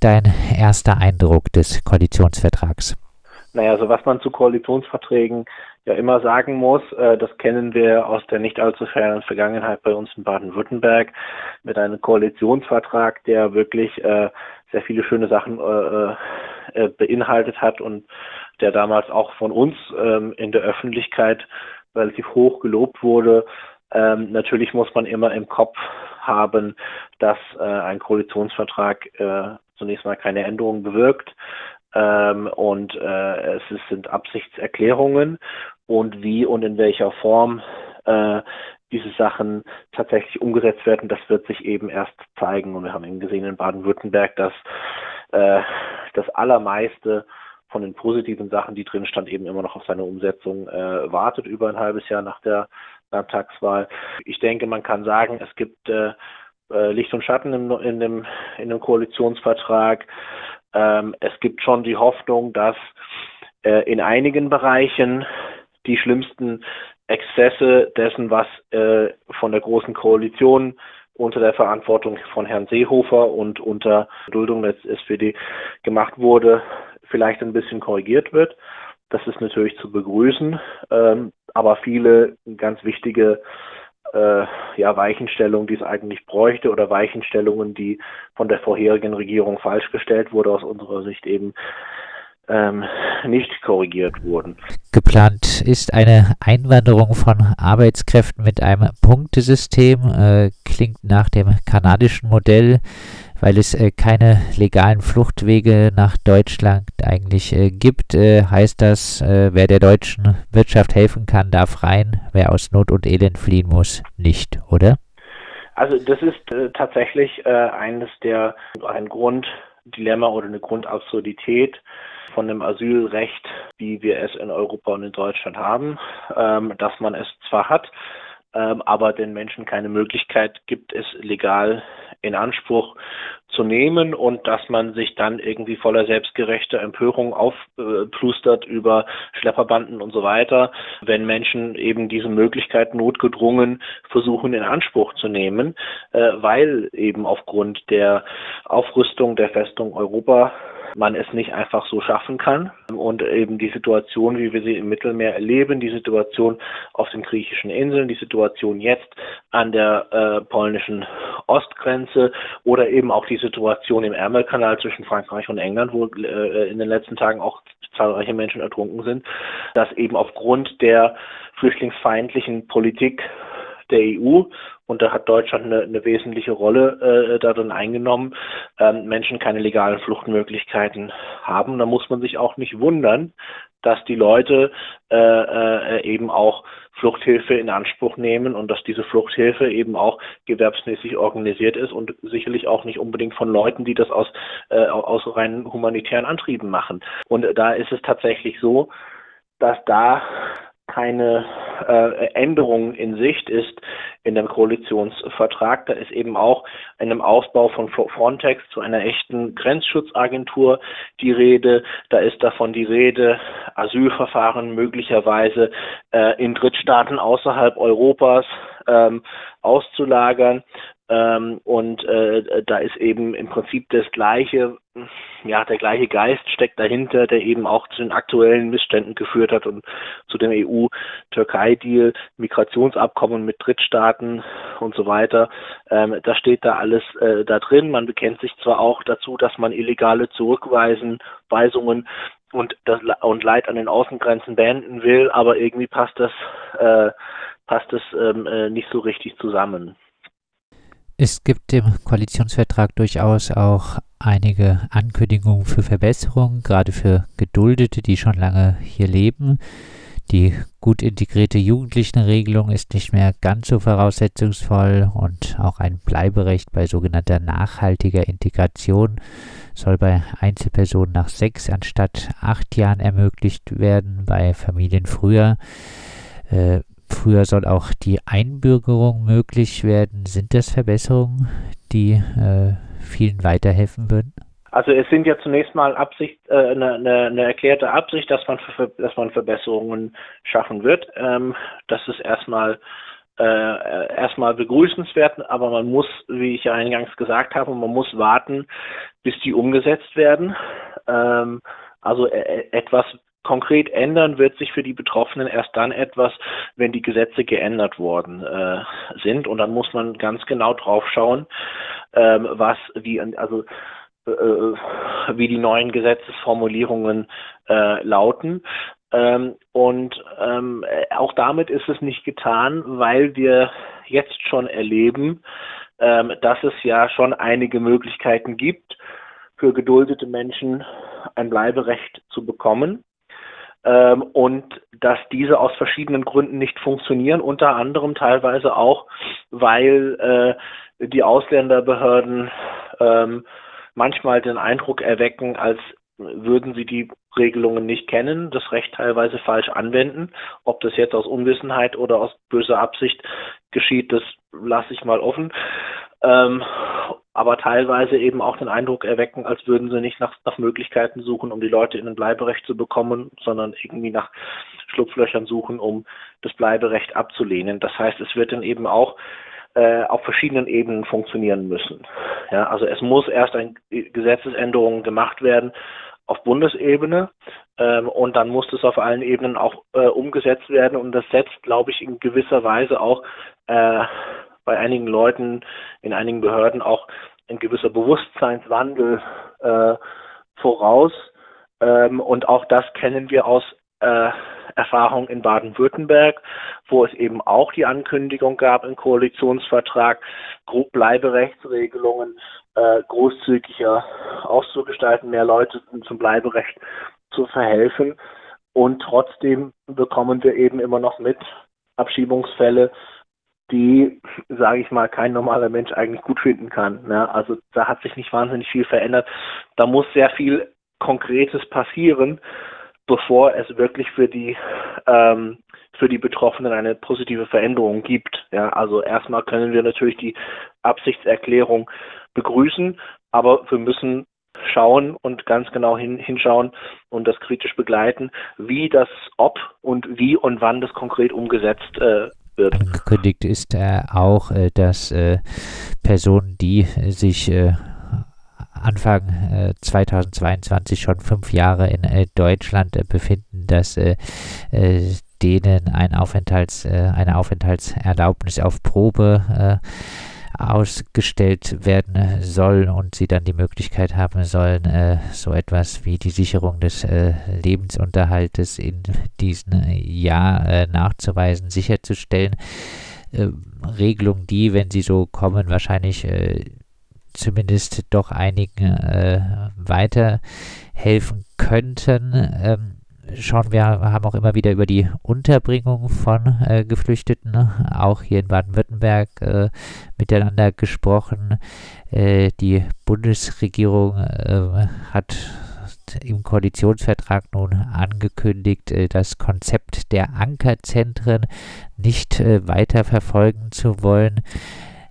dein erster Eindruck des Koalitionsvertrags? Naja, also was man zu Koalitionsverträgen ja immer sagen muss, äh, das kennen wir aus der nicht allzu fernen Vergangenheit bei uns in Baden-Württemberg mit einem Koalitionsvertrag, der wirklich äh, sehr viele schöne Sachen äh, äh, beinhaltet hat und der damals auch von uns ähm, in der Öffentlichkeit relativ hoch gelobt wurde. Ähm, natürlich muss man immer im Kopf haben, dass äh, ein Koalitionsvertrag äh, zunächst mal keine Änderungen bewirkt. Ähm, und äh, es sind Absichtserklärungen und wie und in welcher Form äh, diese Sachen tatsächlich umgesetzt werden, das wird sich eben erst zeigen. Und wir haben eben gesehen in Baden-Württemberg, dass äh, das allermeiste von den positiven Sachen, die drin stand, eben immer noch auf seine Umsetzung äh, wartet, über ein halbes Jahr nach der Landtagswahl. Ich denke, man kann sagen, es gibt äh, äh Licht und Schatten in, in, dem, in dem Koalitionsvertrag. Ähm, es gibt schon die Hoffnung, dass äh, in einigen Bereichen die schlimmsten Exzesse dessen, was äh, von der Großen Koalition unter der Verantwortung von Herrn Seehofer und unter Duldung des SPD gemacht wurde, vielleicht ein bisschen korrigiert wird. Das ist natürlich zu begrüßen, ähm, aber viele ganz wichtige äh, ja, Weichenstellungen, die es eigentlich bräuchte oder Weichenstellungen, die von der vorherigen Regierung falsch gestellt wurde, aus unserer Sicht eben ähm, nicht korrigiert wurden. Geplant ist eine Einwanderung von Arbeitskräften mit einem Punktesystem, äh, klingt nach dem kanadischen Modell weil es äh, keine legalen Fluchtwege nach Deutschland eigentlich äh, gibt, äh, heißt das, äh, wer der deutschen Wirtschaft helfen kann, darf rein, wer aus Not und Elend fliehen muss, nicht, oder? Also das ist äh, tatsächlich äh, eines der, ein Grunddilemma oder eine Grundabsurdität von dem Asylrecht, wie wir es in Europa und in Deutschland haben, ähm, dass man es zwar hat, ähm, aber den Menschen keine Möglichkeit gibt, es legal in Anspruch zu nehmen und dass man sich dann irgendwie voller selbstgerechter Empörung aufplustert über Schlepperbanden und so weiter, wenn Menschen eben diese Möglichkeit notgedrungen versuchen in Anspruch zu nehmen, äh, weil eben aufgrund der Aufrüstung der Festung Europa man es nicht einfach so schaffen kann. Und eben die Situation, wie wir sie im Mittelmeer erleben, die Situation auf den griechischen Inseln, die Situation jetzt an der äh, polnischen Ostgrenze oder eben auch die Situation im Ärmelkanal zwischen Frankreich und England, wo äh, in den letzten Tagen auch zahlreiche Menschen ertrunken sind, dass eben aufgrund der flüchtlingsfeindlichen Politik der EU und da hat Deutschland eine, eine wesentliche Rolle äh, darin eingenommen, ähm, Menschen keine legalen Fluchtmöglichkeiten haben. Da muss man sich auch nicht wundern, dass die Leute äh, äh, eben auch Fluchthilfe in Anspruch nehmen und dass diese Fluchthilfe eben auch gewerbsmäßig organisiert ist und sicherlich auch nicht unbedingt von Leuten, die das aus, äh, aus rein humanitären Antrieben machen. Und da ist es tatsächlich so, dass da keine äh, Änderung in Sicht ist in dem Koalitionsvertrag. Da ist eben auch in einem Ausbau von Frontex zu einer echten Grenzschutzagentur die Rede. Da ist davon die Rede, Asylverfahren möglicherweise äh, in Drittstaaten außerhalb Europas ähm, auszulagern. Ähm, und äh, da ist eben im Prinzip das gleiche, ja, der gleiche Geist steckt dahinter, der eben auch zu den aktuellen Missständen geführt hat und zu dem EU-Türkei-Deal, Migrationsabkommen mit Drittstaaten und so weiter. Ähm, das steht da alles äh, da drin. Man bekennt sich zwar auch dazu, dass man illegale Zurückweisen, Weisungen und das und Leid an den Außengrenzen beenden will, aber irgendwie passt das äh, passt das ähm, äh, nicht so richtig zusammen. Es gibt im Koalitionsvertrag durchaus auch einige Ankündigungen für Verbesserungen, gerade für Geduldete, die schon lange hier leben. Die gut integrierte Jugendlichenregelung ist nicht mehr ganz so voraussetzungsvoll und auch ein Bleiberecht bei sogenannter nachhaltiger Integration soll bei Einzelpersonen nach sechs anstatt acht Jahren ermöglicht werden, bei Familien früher. Äh, Früher soll auch die Einbürgerung möglich werden. Sind das Verbesserungen, die äh, vielen weiterhelfen würden? Also es sind ja zunächst mal Absicht, äh, eine, eine, eine, erklärte Absicht, dass man, dass man Verbesserungen schaffen wird. Ähm, das ist erstmal äh, erstmal begrüßenswert, aber man muss, wie ich ja eingangs gesagt habe, man muss warten, bis die umgesetzt werden. Ähm, also äh, etwas konkret ändern wird sich für die Betroffenen erst dann etwas, wenn die Gesetze geändert worden äh, sind. Und dann muss man ganz genau drauf schauen, ähm, was, wie, also äh, wie die neuen Gesetzesformulierungen äh, lauten. Ähm, und ähm, auch damit ist es nicht getan, weil wir jetzt schon erleben, ähm, dass es ja schon einige Möglichkeiten gibt, für geduldete Menschen ein Bleiberecht zu bekommen. Ähm, und dass diese aus verschiedenen Gründen nicht funktionieren, unter anderem teilweise auch, weil äh, die Ausländerbehörden ähm, manchmal den Eindruck erwecken, als würden sie die Regelungen nicht kennen, das Recht teilweise falsch anwenden. Ob das jetzt aus Unwissenheit oder aus böser Absicht geschieht, das lasse ich mal offen. Ähm, aber teilweise eben auch den Eindruck erwecken, als würden sie nicht nach, nach Möglichkeiten suchen, um die Leute in ein Bleiberecht zu bekommen, sondern irgendwie nach Schlupflöchern suchen, um das Bleiberecht abzulehnen. Das heißt, es wird dann eben auch äh, auf verschiedenen Ebenen funktionieren müssen. Ja, also es muss erst eine Gesetzesänderung gemacht werden auf Bundesebene ähm, und dann muss es auf allen Ebenen auch äh, umgesetzt werden und das setzt, glaube ich, in gewisser Weise auch äh, bei einigen Leuten in einigen Behörden auch ein gewisser Bewusstseinswandel äh, voraus ähm, und auch das kennen wir aus äh, Erfahrung in Baden-Württemberg, wo es eben auch die Ankündigung gab im Koalitionsvertrag, Bleiberechtsregelungen äh, großzügiger auszugestalten, mehr Leute zum Bleiberecht zu verhelfen. Und trotzdem bekommen wir eben immer noch mit Abschiebungsfälle, die, sage ich mal, kein normaler Mensch eigentlich gut finden kann. Ne? Also da hat sich nicht wahnsinnig viel verändert. Da muss sehr viel Konkretes passieren, bevor es wirklich für die ähm, für die Betroffenen eine positive Veränderung gibt. Ja, also erstmal können wir natürlich die Absichtserklärung begrüßen, aber wir müssen schauen und ganz genau hin, hinschauen und das kritisch begleiten, wie das, ob und wie und wann das konkret umgesetzt äh, wird. Angekündigt ist äh, auch, äh, dass äh, Personen, die sich äh, Anfang 2022 äh, schon fünf Jahre in äh, Deutschland äh, befinden, dass denen ein Aufenthalts, eine Aufenthaltserlaubnis auf Probe ausgestellt werden soll und sie dann die Möglichkeit haben sollen, äh, so etwas wie die Sicherung des äh, Lebensunterhaltes in diesem Jahr äh, nachzuweisen, sicherzustellen. Regelungen, die, wenn sie so kommen, wahrscheinlich zumindest doch einigen äh, weiterhelfen könnten. Ähm, schauen wir haben auch immer wieder über die Unterbringung von äh, Geflüchteten, auch hier in Baden-Württemberg, äh, miteinander gesprochen. Äh, die Bundesregierung äh, hat im Koalitionsvertrag nun angekündigt, äh, das Konzept der Ankerzentren nicht äh, weiter verfolgen zu wollen.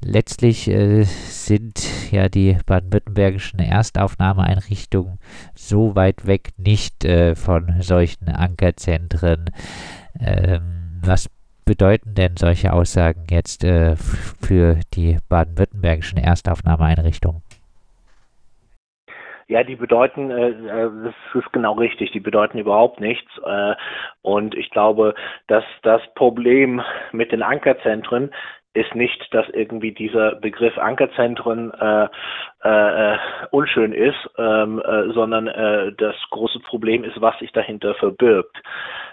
Letztlich äh, sind ja die baden-württembergischen Erstaufnahmeeinrichtungen so weit weg nicht äh, von solchen Ankerzentren. Ähm, was bedeuten denn solche Aussagen jetzt äh, für die baden-württembergischen Erstaufnahmeeinrichtungen? Ja, die bedeuten, äh, äh, das ist genau richtig, die bedeuten überhaupt nichts. Äh, und ich glaube, dass das Problem mit den Ankerzentren ist nicht, dass irgendwie dieser Begriff Ankerzentren äh, äh, unschön ist, ähm, äh, sondern äh, das große Problem ist, was sich dahinter verbirgt.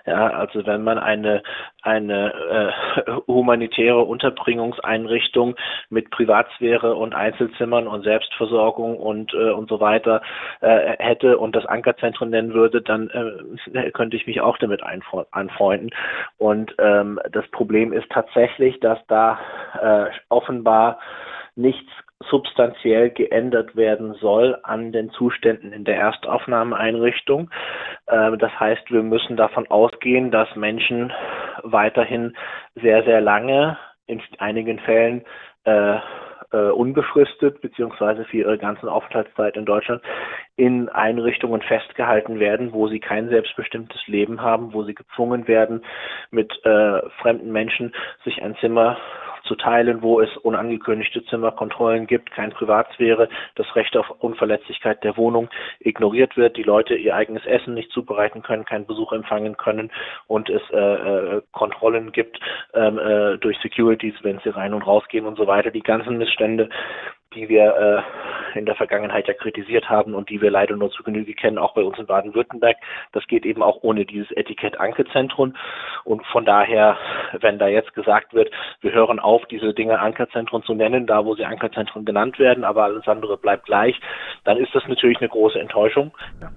Ja, also wenn man eine eine äh, humanitäre Unterbringungseinrichtung mit Privatsphäre und Einzelzimmern und Selbstversorgung und äh, und so weiter äh, hätte und das Ankerzentrum nennen würde, dann äh, könnte ich mich auch damit anfreunden. Und ähm, das Problem ist tatsächlich, dass da äh, offenbar nichts substanziell geändert werden soll an den Zuständen in der Erstaufnahmeeinrichtung. Äh, das heißt, wir müssen davon ausgehen, dass Menschen weiterhin sehr, sehr lange, in einigen Fällen äh, äh, unbefristet beziehungsweise für ihre ganze Aufenthaltszeit in Deutschland in Einrichtungen festgehalten werden, wo sie kein selbstbestimmtes Leben haben, wo sie gezwungen werden, mit äh, fremden Menschen sich ein Zimmer zu teilen, wo es unangekündigte Zimmerkontrollen gibt, kein Privatsphäre, das Recht auf Unverletzlichkeit der Wohnung ignoriert wird, die Leute ihr eigenes Essen nicht zubereiten können, keinen Besuch empfangen können und es äh, äh, Kontrollen gibt ähm, äh, durch Securities, wenn sie rein und rausgehen und so weiter. Die ganzen Missstände, die wir äh, in der Vergangenheit ja kritisiert haben und die wir leider nur zu Genüge kennen, auch bei uns in Baden-Württemberg. Das geht eben auch ohne dieses Etikett Ankerzentrum. Und von daher, wenn da jetzt gesagt wird, wir hören auf, diese Dinge Ankerzentren zu nennen, da wo sie Ankerzentren genannt werden, aber alles andere bleibt gleich, dann ist das natürlich eine große Enttäuschung. Ja.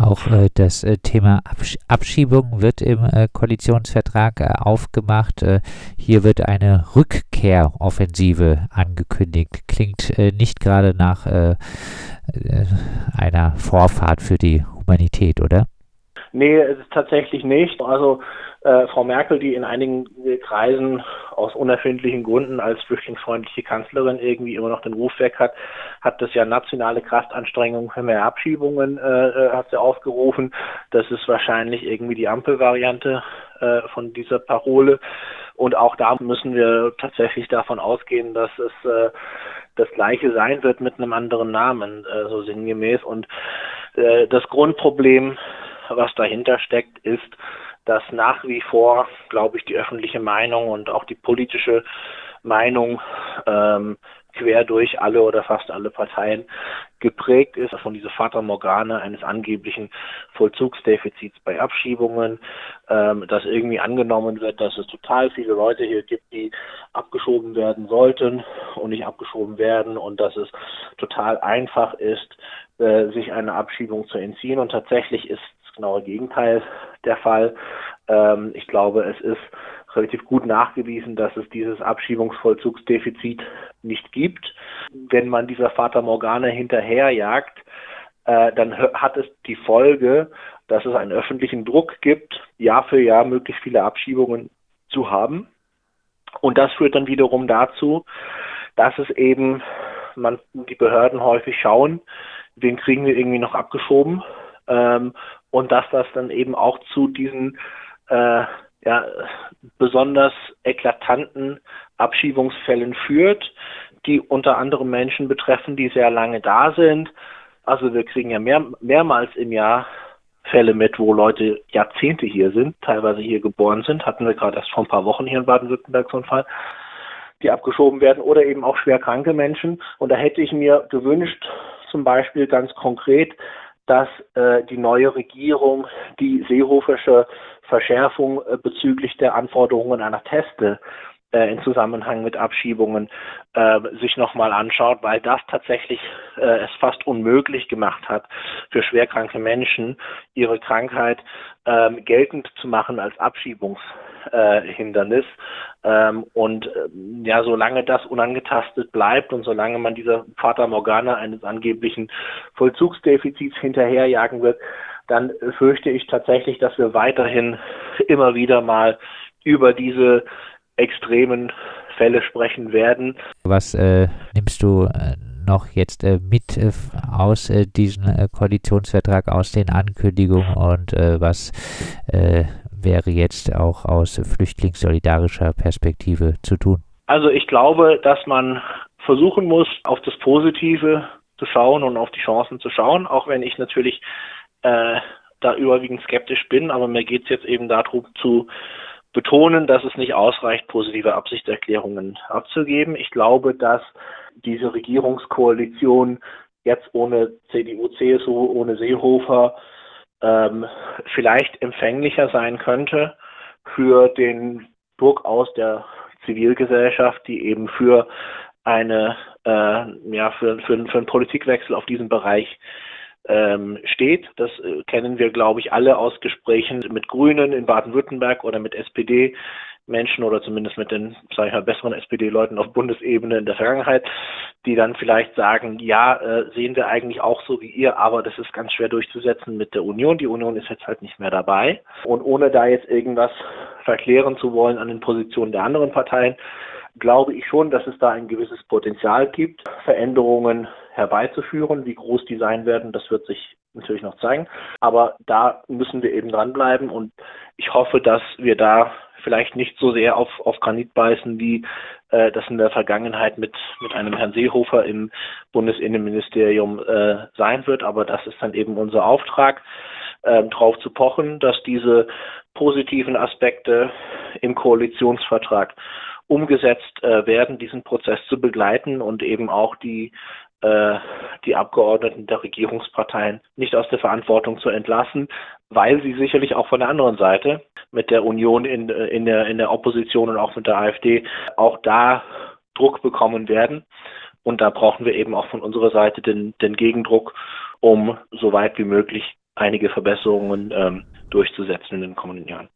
Auch äh, das äh, Thema Absch Abschiebung wird im äh, Koalitionsvertrag äh, aufgemacht. Äh, hier wird eine Rückkehroffensive angekündigt. Klingt äh, nicht gerade nach einer Vorfahrt für die Humanität, oder? Nee, es ist tatsächlich nicht. Also äh, Frau Merkel, die in einigen Kreisen aus unerfindlichen Gründen als flüchtlingsfreundliche Kanzlerin irgendwie immer noch den Ruf weg hat, hat das ja nationale Kraftanstrengungen für mehr Abschiebungen äh, äh, hat sie aufgerufen. Das ist wahrscheinlich irgendwie die Ampelvariante äh, von dieser Parole. Und auch da müssen wir tatsächlich davon ausgehen, dass es äh, das gleiche sein wird mit einem anderen Namen, äh, so sinngemäß. Und äh, das Grundproblem, was dahinter steckt, ist, dass nach wie vor, glaube ich, die öffentliche Meinung und auch die politische Meinung ähm, quer durch alle oder fast alle Parteien geprägt ist von dieser Fata Morgane eines angeblichen Vollzugsdefizits bei Abschiebungen, ähm, dass irgendwie angenommen wird, dass es total viele Leute hier gibt, die abgeschoben werden sollten und nicht abgeschoben werden und dass es total einfach ist, äh, sich einer Abschiebung zu entziehen. Und tatsächlich ist genaue Gegenteil der Fall. Ähm, ich glaube, es ist relativ gut nachgewiesen, dass es dieses Abschiebungsvollzugsdefizit nicht gibt. Wenn man dieser Vater Morgane hinterherjagt, äh, dann hat es die Folge, dass es einen öffentlichen Druck gibt, Jahr für Jahr möglichst viele Abschiebungen zu haben. Und das führt dann wiederum dazu, dass es eben man die Behörden häufig schauen, wen kriegen wir irgendwie noch abgeschoben ähm, und dass das dann eben auch zu diesen äh, ja, besonders eklatanten Abschiebungsfällen führt, die unter anderem Menschen betreffen, die sehr lange da sind. Also wir kriegen ja mehr, mehrmals im Jahr Fälle mit, wo Leute Jahrzehnte hier sind, teilweise hier geboren sind. Hatten wir gerade erst vor ein paar Wochen hier in Baden-Württemberg so einen Fall, die abgeschoben werden oder eben auch schwer kranke Menschen. Und da hätte ich mir gewünscht, zum Beispiel ganz konkret, dass äh, die neue Regierung die seehofersche Verschärfung äh, bezüglich der Anforderungen einer Teste äh, in Zusammenhang mit Abschiebungen äh, sich nochmal anschaut, weil das tatsächlich äh, es fast unmöglich gemacht hat, für schwerkranke Menschen ihre Krankheit ähm, geltend zu machen als Abschiebungshindernis. Ähm, und äh, ja, solange das unangetastet bleibt und solange man dieser Fata Morgana eines angeblichen Vollzugsdefizits hinterherjagen wird, dann fürchte ich tatsächlich, dass wir weiterhin immer wieder mal über diese extremen Fälle sprechen werden. Was äh, nimmst du äh, noch jetzt äh, mit äh, aus äh, diesem äh, Koalitionsvertrag, aus den Ankündigungen und was wäre jetzt auch aus flüchtlingssolidarischer Perspektive zu tun? Also ich glaube, dass man versuchen muss, auf das Positive zu schauen und auf die Chancen zu schauen, auch wenn ich natürlich äh, da überwiegend skeptisch bin, aber mir geht es jetzt eben darum zu betonen, dass es nicht ausreicht, positive Absichtserklärungen abzugeben. Ich glaube, dass diese Regierungskoalition jetzt ohne CDU, CSU, ohne Seehofer ähm, vielleicht empfänglicher sein könnte für den Druck aus der Zivilgesellschaft, die eben für eine äh, ja für, für, für einen Politikwechsel auf diesem Bereich ähm, steht. Das äh, kennen wir, glaube ich, alle aus Gesprächen mit Grünen in Baden-Württemberg oder mit SPD. Menschen oder zumindest mit den, sage ich mal, besseren SPD-Leuten auf Bundesebene in der Vergangenheit, die dann vielleicht sagen, ja, äh, sehen wir eigentlich auch so wie ihr, aber das ist ganz schwer durchzusetzen mit der Union. Die Union ist jetzt halt nicht mehr dabei. Und ohne da jetzt irgendwas verklären zu wollen an den Positionen der anderen Parteien, glaube ich schon, dass es da ein gewisses Potenzial gibt, Veränderungen herbeizuführen. Wie groß die sein werden, das wird sich natürlich noch zeigen. Aber da müssen wir eben dranbleiben und ich hoffe, dass wir da vielleicht nicht so sehr auf, auf Granit beißen, wie äh, das in der Vergangenheit mit, mit einem Herrn Seehofer im Bundesinnenministerium äh, sein wird. Aber das ist dann eben unser Auftrag, äh, darauf zu pochen, dass diese positiven Aspekte im Koalitionsvertrag umgesetzt äh, werden, diesen Prozess zu begleiten und eben auch die die Abgeordneten der Regierungsparteien nicht aus der Verantwortung zu entlassen, weil sie sicherlich auch von der anderen Seite mit der Union in, äh, in, der, in der Opposition und auch mit der AfD auch da Druck bekommen werden. Und da brauchen wir eben auch von unserer Seite den, den Gegendruck, um so weit wie möglich einige Verbesserungen ähm, durchzusetzen in den kommenden Jahren.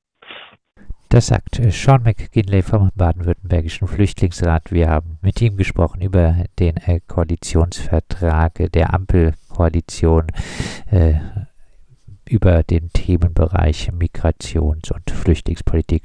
Das sagt äh, Sean McGinley vom Baden-Württembergischen Flüchtlingsrat. Wir haben mit ihm gesprochen über den äh, Koalitionsvertrag der Ampelkoalition, äh, über den Themenbereich Migrations- und Flüchtlingspolitik.